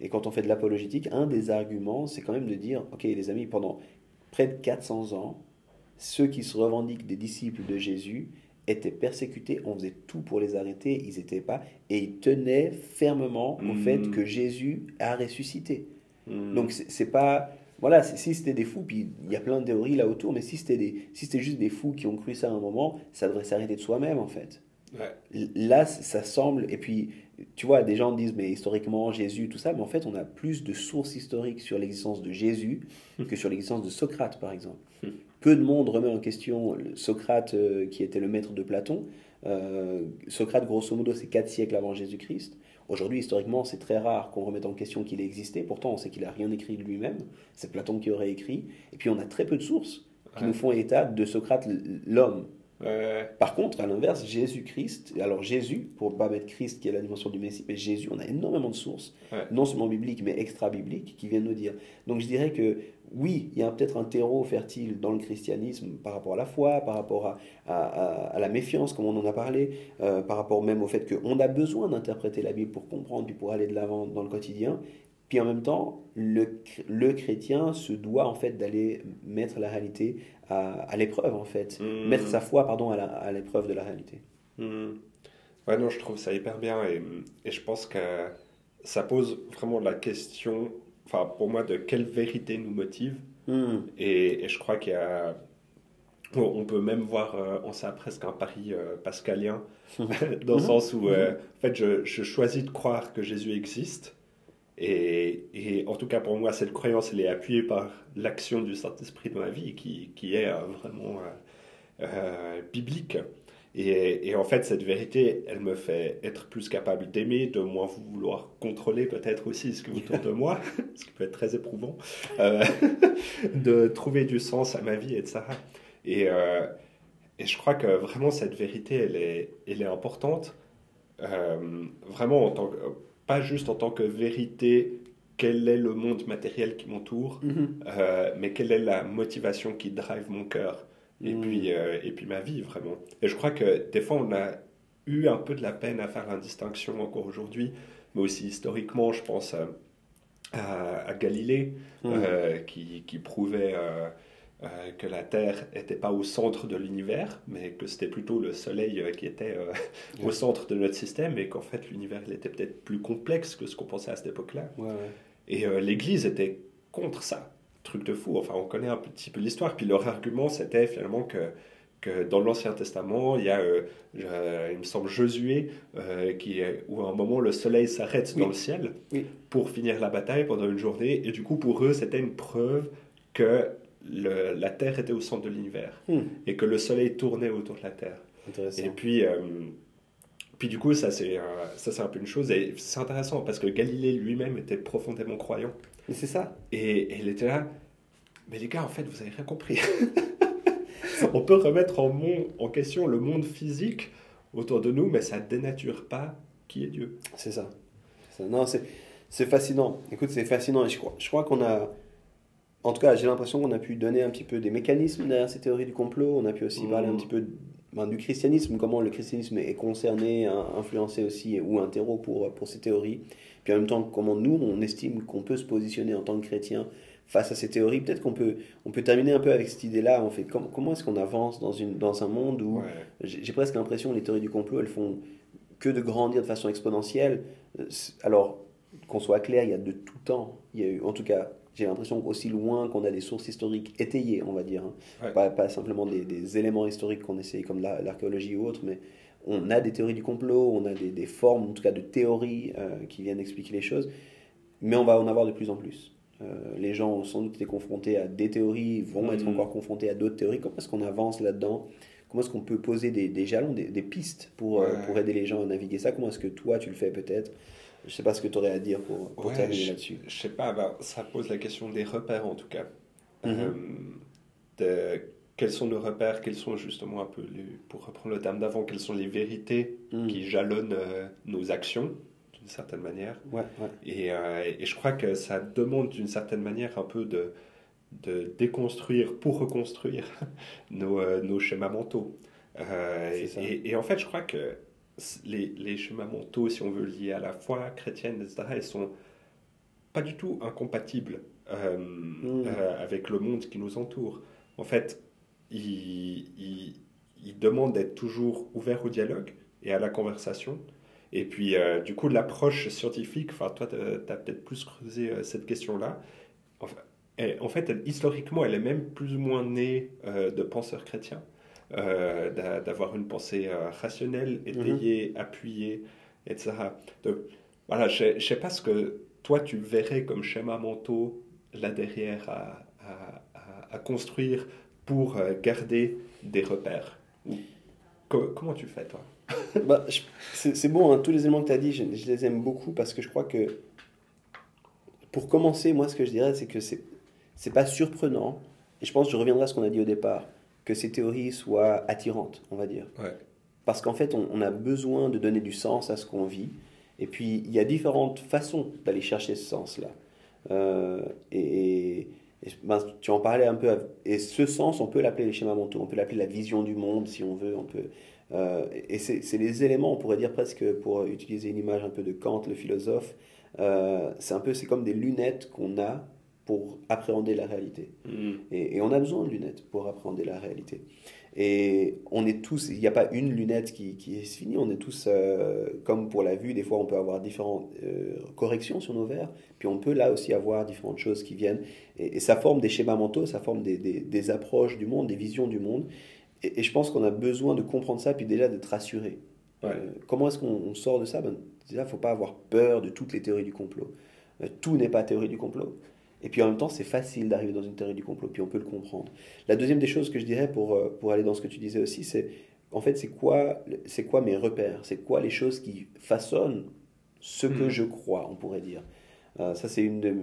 et quand on fait de l'apologétique, un des arguments, c'est quand même de dire, ok les amis, pendant près de 400 ans, ceux qui se revendiquent des disciples de Jésus étaient persécutés, on faisait tout pour les arrêter, ils n'étaient pas, et ils tenaient fermement au fait hmm. que Jésus a ressuscité. Hmm. Donc c'est pas, voilà, si c'était des fous, puis il y a plein de théories là autour, mais si c'était des, si c'était juste des fous qui ont cru ça à un moment, ça devrait s'arrêter de soi-même en fait. Là, ça semble, et puis tu vois, des gens disent, mais historiquement, Jésus, tout ça, mais en fait, on a plus de sources historiques sur l'existence de Jésus que sur l'existence de Socrate, par exemple. Peu de monde remet en question Socrate, euh, qui était le maître de Platon. Euh, Socrate, grosso modo, c'est 4 siècles avant Jésus-Christ. Aujourd'hui, historiquement, c'est très rare qu'on remette en question qu'il ait existé. Pourtant, on sait qu'il n'a rien écrit de lui-même. C'est Platon qui aurait écrit. Et puis, on a très peu de sources qui nous font état de Socrate, l'homme. Par contre, à l'inverse, Jésus-Christ, alors Jésus, pour ne pas mettre Christ qui est la dimension du Messie, mais Jésus, on a énormément de sources, non seulement bibliques, mais extra-bibliques, qui viennent nous dire. Donc je dirais que oui, il y a peut-être un terreau fertile dans le christianisme par rapport à la foi, par rapport à, la méfiance, comme on en a parlé, euh, par rapport même au fait qu'on a besoin d'interpréter la Bible pour comprendre, puis pour aller de l'avant dans le quotidien. Puis en même temps, le, le chrétien se doit en fait d'aller mettre la réalité à, l'épreuve, en fait. Hmm. Mettre sa foi, pardon, à l'épreuve de la réalité. Mmh. Ouais, non, je trouve ça hyper bien et, et je pense que ça pose vraiment la question enfin, pour moi, de quelle vérité nous motive. Hmm. Et, je crois qu'il y a. On peut même voir euh, en ça presque un pari euh, pascalien, dans le hmm. sens où, euh, en fait, je, je, choisis de croire que Jésus existe. Et, et, en tout cas, pour moi, cette croyance, elle est appuyée par l'action du Saint-Esprit dans ma vie, qui, qui est vraiment biblique. Et, en fait, cette vérité, elle me fait être plus capable d'aimer, de moins vouloir contrôler peut-être aussi ce qui est autour de moi, ce qui peut être très éprouvant, euh, de trouver du sens à ma vie, etc. Et, euh, et je crois que vraiment cette vérité, elle est, elle est importante, euh, vraiment en tant que, pas juste en tant que vérité quel est le monde matériel qui m'entoure, mm-hmm. mais quelle est la motivation qui drive mon cœur et, mm. puis, euh, et puis ma vie, vraiment. Et je crois que des fois, on a eu un peu de la peine à faire la distinction encore aujourd'hui, mais aussi historiquement, je pense à, à, Galilée, mm. euh, qui, qui, prouvait euh, que la Terre n'était pas au centre de l'univers, mais que c'était plutôt le Soleil qui était au centre de notre système, et qu'en fait, l'univers était peut-être plus complexe que ce qu'on pensait à cette époque-là. Et l'Église était contre ça truc de fou. Enfin, on connaît un petit peu l'histoire. Puis leur argument, c'était finalement que, que dans l'Ancien Testament, il y a, euh, il me semble, Josué, euh, qui où à un moment le soleil s'arrête dans le ciel pour finir la bataille pendant une journée. Et du coup, pour eux, c'était une preuve que le, la Terre était au centre de l'univers hmm. et que le soleil tournait autour de la Terre. Et puis. Euh, puis du coup, ça c'est ça c'est un peu une chose et c'est intéressant parce que Galilée lui-même était profondément croyant. Mais c'est ça. Et, elle était là. Mais les gars, en fait, vous avez rien compris. On peut remettre en, en question le monde physique autour de nous, mais ça ne dénature pas qui est Dieu. C'est ça. Non, c'est fascinant. Écoute, c'est fascinant. je crois, je crois qu'on a. En tout cas, j'ai l'impression qu'on a pu donner un petit peu des mécanismes derrière ces théories du complot. On a pu aussi parler un mmh. petit peu ben, du christianisme, comment le christianisme est concerné, influencé aussi, ou un terreau pour, pour ces théories. Puis en même temps, comment nous, on estime qu'on peut se positionner en tant que chrétien face à ces théories. Peut-être qu'on peut, on peut terminer un peu avec cette idée-là. En fait, comment, comment est-ce qu'on avance dans, une, dans un monde où j'ai presque l'impression que les théories du complot, elles font que de grandir de façon exponentielle. Alors, qu'on soit clair, il y a de tout temps. Il y a eu, en tout cas, j'ai l'impression qu'aussi loin qu'on a des sources historiques étayées, on va dire. Hein. Pas, pas, simplement des, des éléments historiques qu'on essaye, comme l'archéologie ou autre, mais on a des théories du complot, on a des, formes, en tout cas de théories euh, qui viennent expliquer les choses, mais on va en avoir de plus en plus. Euh, les gens ont sans doute été confrontés à des théories, vont être hmm. encore confrontés à d'autres théories. Comment est-ce qu'on avance là-dedans? Comment est-ce qu'on peut poser des, jalons, des, pistes pour, euh, pour aider les gens à naviguer ça? Comment est-ce que toi tu le fais peut-être? Je ne sais pas ce que tu aurais à dire pour, pour terminer là-dessus. Je ne sais pas, bah, ça pose la question des repères en tout cas. Mm-hmm. de quels sont nos repères, quels sont justement un peu, pour reprendre le terme d'avant, quelles sont les vérités mm. qui jalonnent euh, nos actions d'une certaine manière. Ouais, Et, euh, et, je crois que ça demande d'une certaine manière un peu de, de déconstruire pour reconstruire nos, euh, nos, schémas mentaux. Et, et, en fait, je crois que les, les, schémas mentaux, si on veut lier à la foi chrétienne, etc., ils sont pas du tout incompatibles mm. avec le monde qui nous entoure. En fait, il, demande d'être toujours ouvert au dialogue et à la conversation. Et puis, euh, du coup, l'approche scientifique, enfin, toi, tu as, peut-être plus creusé euh, cette question-là. En fait, historiquement, elle est même plus ou moins née euh, de penseurs chrétiens, d'avoir une pensée rationnelle, mhm. étayée, appuyée, etc. Donc, voilà, je ne sais pas ce que toi, tu verrais comme schéma mentaux là derrière à, à construire pour euh, garder des repères Comment tu fais, toi? Bah, C'est bon, hein, tous les éléments que tu as dit, je, les aime beaucoup parce que je crois que, pour commencer, moi, ce que je dirais, c'est que c'est pas surprenant, et je pense que je reviendrai à ce qu'on a dit au départ, que ces théories soient attirantes, on va dire. Ouais. Parce qu'en fait, on, on a besoin de donner du sens à ce qu'on vit. Et puis, il y a différentes façons d'aller chercher ce sens-là. Euh, et, et- ben, tu en parlais un peu. Et ce sens, on peut l'appeler les schémas mentaux, on peut l'appeler la vision du monde si on veut. On peut, euh, et c'est c'est les éléments, on pourrait dire presque, pour utiliser une image un peu de Kant, le philosophe, euh, c'est un peu, c'est comme des lunettes qu'on a pour appréhender la réalité. Mm. Et, et on a besoin de lunettes pour appréhender la réalité. Et on est tous, il n'y a pas une lunette qui, qui est finie, on est tous, euh, comme pour la vue, des fois on peut avoir différentes euh, corrections sur nos verres, puis on peut là aussi avoir différentes choses qui viennent. Et, et ça forme des schémas mentaux, ça forme des, des- des approches du monde, des visions du monde. Et, et je pense qu'on a besoin de comprendre ça, puis déjà d'être rassuré. Ouais. Euh, comment est-ce qu'on on sort de ça? Ben, Déjà, il ne faut pas avoir peur de toutes les théories du complot. Tout n'est pas théorie du complot. Et puis en même temps, c'est facile d'arriver dans une théorie du complot, puis on peut le comprendre. La deuxième des choses que je dirais pour, euh, pour aller dans ce que tu disais aussi, c'est en fait, c'est quoi, c'est quoi mes repères? C'est quoi les choses qui façonnent ce que Mhm. je crois, on pourrait dire? Euh, Ça, c'est une de,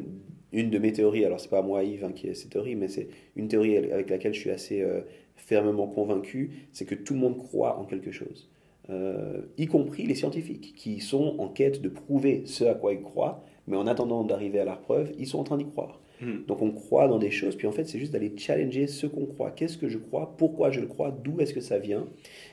une de mes théories. Alors, c'est pas moi, Yves, hein, qui ai cette théorie, mais c'est une théorie avec laquelle je suis assez euh, fermement convaincu c'est que tout le monde croit en quelque chose. Euh, y compris les scientifiques, qui sont en quête de prouver ce à quoi ils croient, mais en attendant d'arriver à la preuve, ils sont en train d'y croire. Mm. Donc on croit dans des choses, puis en fait c'est juste d'aller challenger ce qu'on croit. Qu'est-ce que je crois? Pourquoi je le crois? D'où est-ce que ça vient?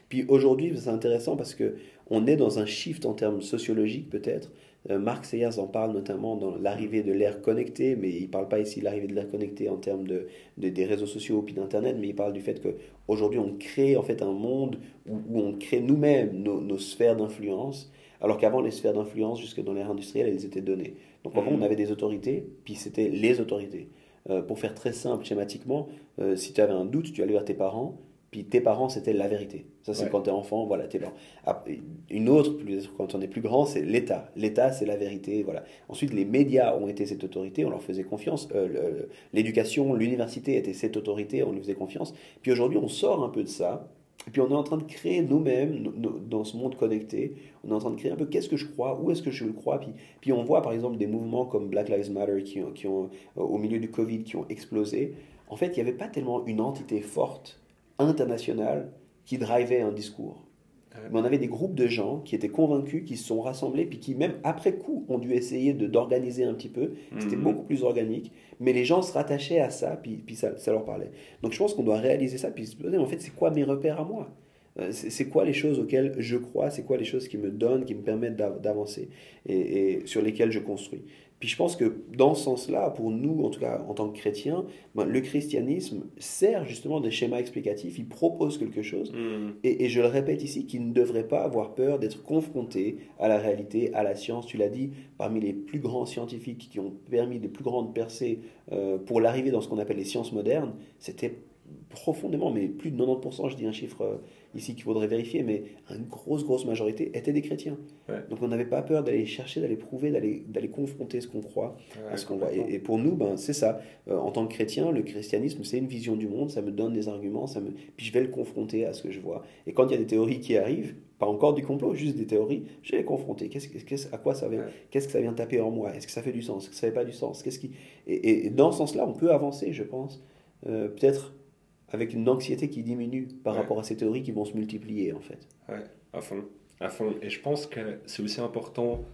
Puis aujourd'hui c'est intéressant parce que on est dans un shift en termes sociologiques peut-être. Euh, Marc Sayers en parle notamment dans l'arrivée de l'ère connectée, mais il ne parle pas ici de l'arrivée de l'ère connectée en termes de, de- des réseaux sociaux puis d'internet, mais il parle du fait qu'aujourd'hui on crée en fait un monde où, où on crée nous-mêmes nos, nos sphères d'influence, alors qu'avant les sphères d'influence jusque dans l'ère industrielle elles étaient données. Donc avant Mhm. on avait des autorités, puis c'était les autorités. Euh, pour faire très simple, schématiquement, euh, si tu avais un doute, tu allais vers tes parents, puis tes parents, c'était la vérité. Ça, c'est Ouais. quand tu es enfant, voilà, tes. Ah, Une autre, plus- quand on est plus grand, c'est l'État. L'État, c'est la vérité, voilà. Ensuite, les médias ont été cette autorité, on leur faisait confiance. Euh, L'éducation, l'université était cette autorité, on lui faisait confiance. Puis aujourd'hui, on sort un peu de ça, et puis on est en train de créer nous-mêmes, no- no- dans ce monde connecté, on est en train de créer un peu qu'est-ce que je crois, où est-ce que je le crois. Puis, puis on voit par exemple des mouvements comme Black Lives Matter qui ont, qui ont euh, au milieu du Covid, qui ont explosé. En fait, il n'y avait pas tellement une entité forte, internationale, qui drivait un discours. Mais on avait des groupes de gens qui étaient convaincus, qui se sont rassemblés, puis qui même après coup ont dû essayer de d'organiser un petit peu. C'était Mhm. beaucoup plus organique, mais les gens se rattachaient à ça, puis, puis ça, ça leur parlait. Donc je pense qu'on doit réaliser ça, puis se poser, en fait, c'est quoi mes repères à moi? Euh, c'est quoi les choses auxquelles je crois, c'est quoi les choses qui me donnent, qui me permettent d'av- d'avancer et, et sur lesquelles je construis? Puis je pense que dans ce sens-là, pour nous, en tout cas en tant que chrétiens, ben, le christianisme sert justement des schémas explicatifs, il propose quelque chose, Mm. et, et je le répète ici, qu'il ne devrait pas avoir peur d'être confronté à la réalité, à la science. Tu l'as dit, parmi les plus grands scientifiques qui ont permis les plus grandes percées euh, pour l'arrivée dans ce qu'on appelle les sciences modernes, c'était profondément, mais plus de 90%, je dis un chiffre euh, ici qu'il faudrait vérifier, mais une grosse, grosse majorité étaient des chrétiens. Ouais. Donc on n'avait pas peur d'aller chercher, d'aller prouver, d'aller confronter ce qu'on croit à ce qu'on voit. Et, et pour nous, ben, c'est ça. Euh, en tant que chrétien, le christianisme, c'est une vision du monde, ça me donne des arguments, ça me... puis je vais le confronter à ce que je vois. Et quand il y a des théories qui arrivent, pas encore du complot, juste des théories, je vais les confronter. Qu'est-ce, qu'est-ce- à quoi ça vient Ouais. Qu'est-ce que ça vient taper en moi? Est-ce que ça fait du sens? Est-ce que ça fait pas du sens? Qu'est-ce qui... et, et- et dans ce sens-là, on peut avancer, je pense, euh, peut-être avec une anxiété qui diminue par Ouais. rapport à ces théories qui vont se multiplier, en fait. Ouais, à fond, à fond. Et je pense que c'est aussi important,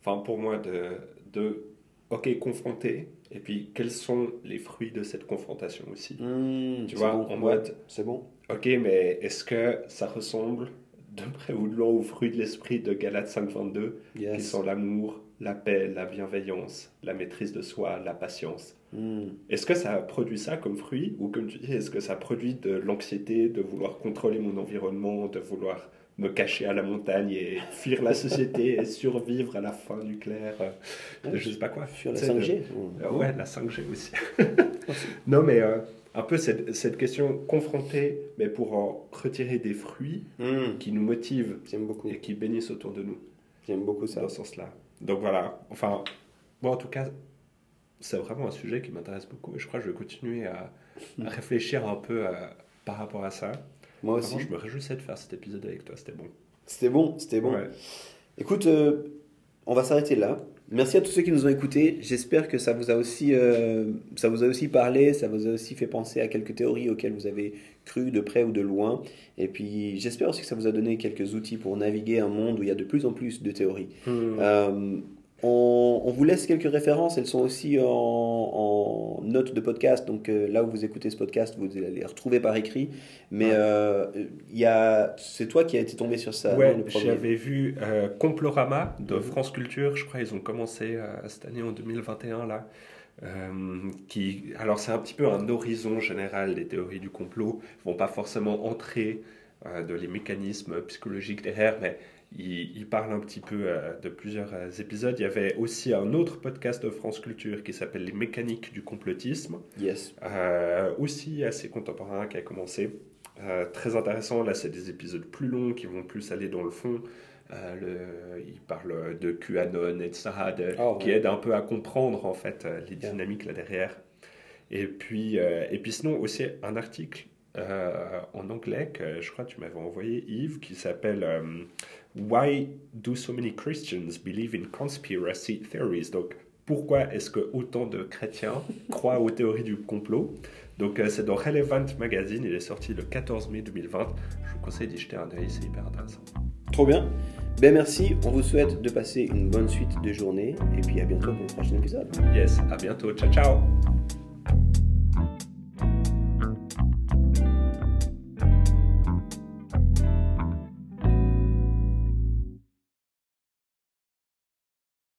enfin pour moi, de, de, ok, confronter, et puis quels sont les fruits de cette confrontation aussi? Mmh, Tu vois, bon. en Ouais, mode- c'est bon. Ok, mais est-ce que ça ressemble de près ou de loin aux fruits de l'esprit de Galates 5.22, qui Yes. sont l'amour, la paix, la bienveillance, la maîtrise de soi, la patience? Mmh. Est-ce que ça produit ça comme fruit Ou comme tu dis, est-ce que ça produit de l'anxiété, de vouloir contrôler mon environnement, de vouloir me cacher à la montagne et fuir la société et survivre à la fin nucléaire? Euh, de je sais pas quoi Sur la Tu sais, de- 5G Euh, ouais, la 5G aussi. non, mais euh, un peu cette, cette question confrontée, mais pour en retirer des fruits Mmh. qui nous motivent beaucoup. et qui bénissent autour de nous, J'aime beaucoup ça. dans ce sens-là. Donc voilà, enfin, bon, en tout cas, c'est vraiment un sujet qui m'intéresse beaucoup et je crois que je vais continuer à, à réfléchir un peu à- par rapport à ça. Moi aussi. Vraiment, je me réjouissais de faire cet épisode avec toi, c'était bon. C'était bon, c'était bon. Ouais. Écoute, euh, on va s'arrêter là. Merci à tous ceux qui nous ont écoutés. J'espère que ça vous a aussi, euh, ça vous a aussi parlé, ça vous a aussi fait penser à quelques théories auxquelles vous avez cru de près ou de loin. Et puis j'espère aussi que ça vous a donné quelques outils pour naviguer un monde où il y a de plus en plus de théories. Hmm. Euh, on, on vous laisse quelques références, elles sont aussi en, en notes de podcast, donc euh, là où vous écoutez ce podcast, vous allez les retrouver par écrit. Mais euh, il y a, c'est toi qui as été tombé sur ça. Ouais, j'avais vu euh, Complorama de Mhm. France Culture, je crois ils ont commencé cette année en 2021 là. Qui, alors c'est un petit peu un horizon général des théories du complot. Ils vont pas forcément entrer dans les mécanismes psychologiques derrière, mais ils parlent un petit peu euh, de plusieurs euh, épisodes. Il y avait aussi un autre podcast de France Culture qui s'appelle Les mécaniques du complotisme. Yes. Euh, aussi assez contemporain qui a commencé. Très intéressant, là c'est des épisodes plus longs qui vont plus aller dans le fond. Le, il parle de QAnon, etc., de- Oh, qui ouais. aide un peu à comprendre en fait les Yeah. dynamiques là derrière. Et puis, et puis sinon aussi un article en anglais que je crois que tu m'avais envoyé Yves qui s'appelle Why do so many Christians believe in conspiracy theories? Donc pourquoi est-ce que autant de chrétiens croient aux théories du complot? Donc euh, c'est dans Relevant Magazine, il est sorti le 14 mai 2020. Je vous conseille d'y jeter un œil, c'est hyper intéressant. Trop bien. Ben merci, on vous souhaite de passer une bonne suite de journée et puis à bientôt pour le prochain épisode. Yes, à bientôt, ciao ciao